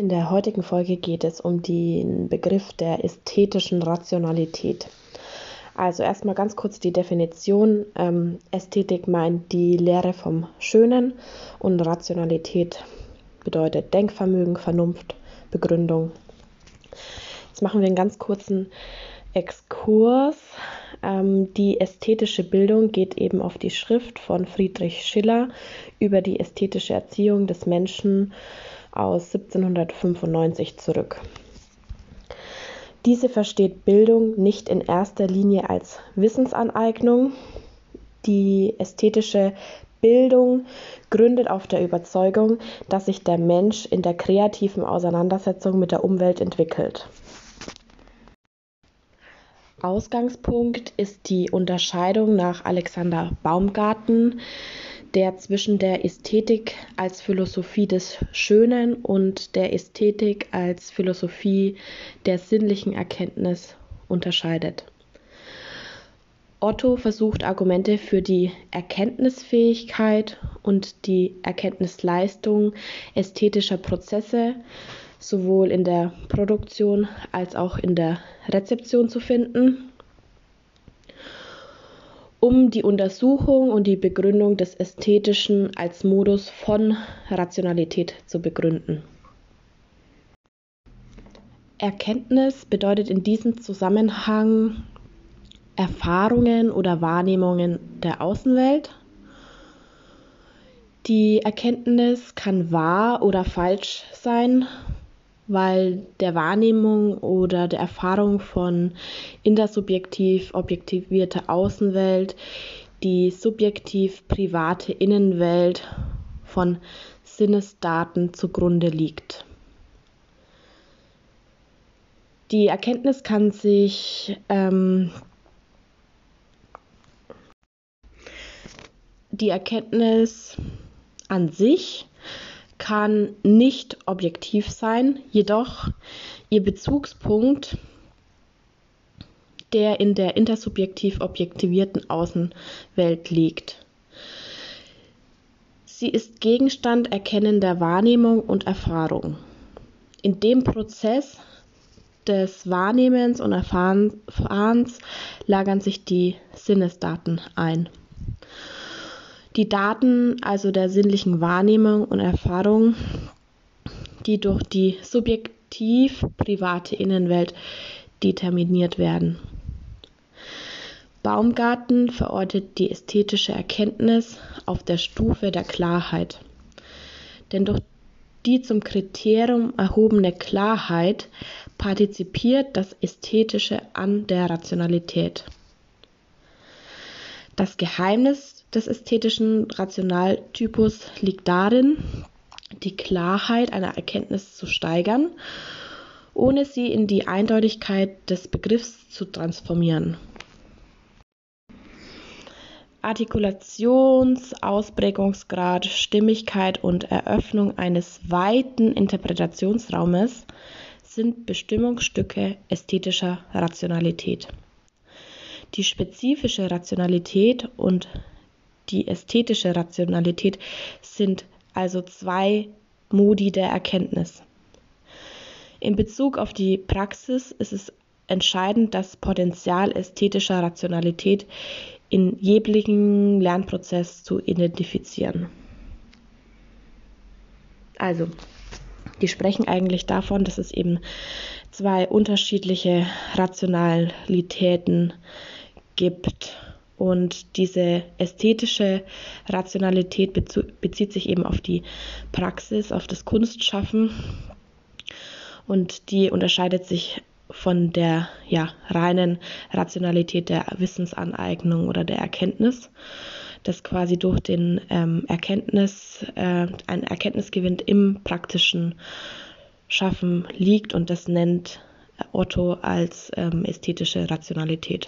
In der heutigen Folge geht es um den Begriff der ästhetischen Rationalität. Also erstmal ganz kurz die Definition. Ähm, Ästhetik meint die Lehre vom Schönen und Rationalität bedeutet Denkvermögen, Vernunft, Begründung. Jetzt machen wir einen ganz kurzen Exkurs. Ähm, die ästhetische Bildung geht eben auf die Schrift von Friedrich Schiller über die ästhetische Erziehung des Menschen aus 1795 zurück. Diese versteht Bildung nicht in erster Linie als Wissensaneignung. Die ästhetische Bildung gründet auf der Überzeugung, dass sich der Mensch in der kreativen Auseinandersetzung mit der Umwelt entwickelt. Ausgangspunkt ist die Unterscheidung nach Alexander Baumgarten der zwischen der Ästhetik als Philosophie des Schönen und der Ästhetik als Philosophie der sinnlichen Erkenntnis unterscheidet. Otto versucht Argumente für die Erkenntnisfähigkeit und die Erkenntnisleistung ästhetischer Prozesse sowohl in der Produktion als auch in der Rezeption zu finden um die Untersuchung und die Begründung des Ästhetischen als Modus von Rationalität zu begründen. Erkenntnis bedeutet in diesem Zusammenhang Erfahrungen oder Wahrnehmungen der Außenwelt. Die Erkenntnis kann wahr oder falsch sein weil der Wahrnehmung oder der Erfahrung von intersubjektiv objektivierter Außenwelt die subjektiv private Innenwelt von Sinnesdaten zugrunde liegt. Die Erkenntnis kann sich ähm, die Erkenntnis an sich kann nicht objektiv sein, jedoch ihr Bezugspunkt, der in der intersubjektiv objektivierten Außenwelt liegt. Sie ist Gegenstand erkennender Wahrnehmung und Erfahrung. In dem Prozess des Wahrnehmens und Erfahrens lagern sich die Sinnesdaten ein. Die Daten also der sinnlichen Wahrnehmung und Erfahrung, die durch die subjektiv private Innenwelt determiniert werden. Baumgarten verortet die ästhetische Erkenntnis auf der Stufe der Klarheit. Denn durch die zum Kriterium erhobene Klarheit partizipiert das Ästhetische an der Rationalität. Das Geheimnis des ästhetischen Rationaltypus liegt darin, die Klarheit einer Erkenntnis zu steigern, ohne sie in die Eindeutigkeit des Begriffs zu transformieren. Artikulations-, Ausprägungsgrad, Stimmigkeit und Eröffnung eines weiten Interpretationsraumes sind Bestimmungsstücke ästhetischer Rationalität. Die spezifische Rationalität und die ästhetische Rationalität sind also zwei Modi der Erkenntnis. In Bezug auf die Praxis ist es entscheidend, das Potenzial ästhetischer Rationalität in jeglichen Lernprozess zu identifizieren. Also, die sprechen eigentlich davon, dass es eben zwei unterschiedliche Rationalitäten gibt. Und diese ästhetische Rationalität bezieht sich eben auf die Praxis, auf das Kunstschaffen. Und die unterscheidet sich von der ja, reinen Rationalität der Wissensaneignung oder der Erkenntnis, das quasi durch den ähm, Erkenntnis, äh, ein Erkenntnisgewinn im praktischen Schaffen liegt und das nennt Otto als ähm, ästhetische Rationalität.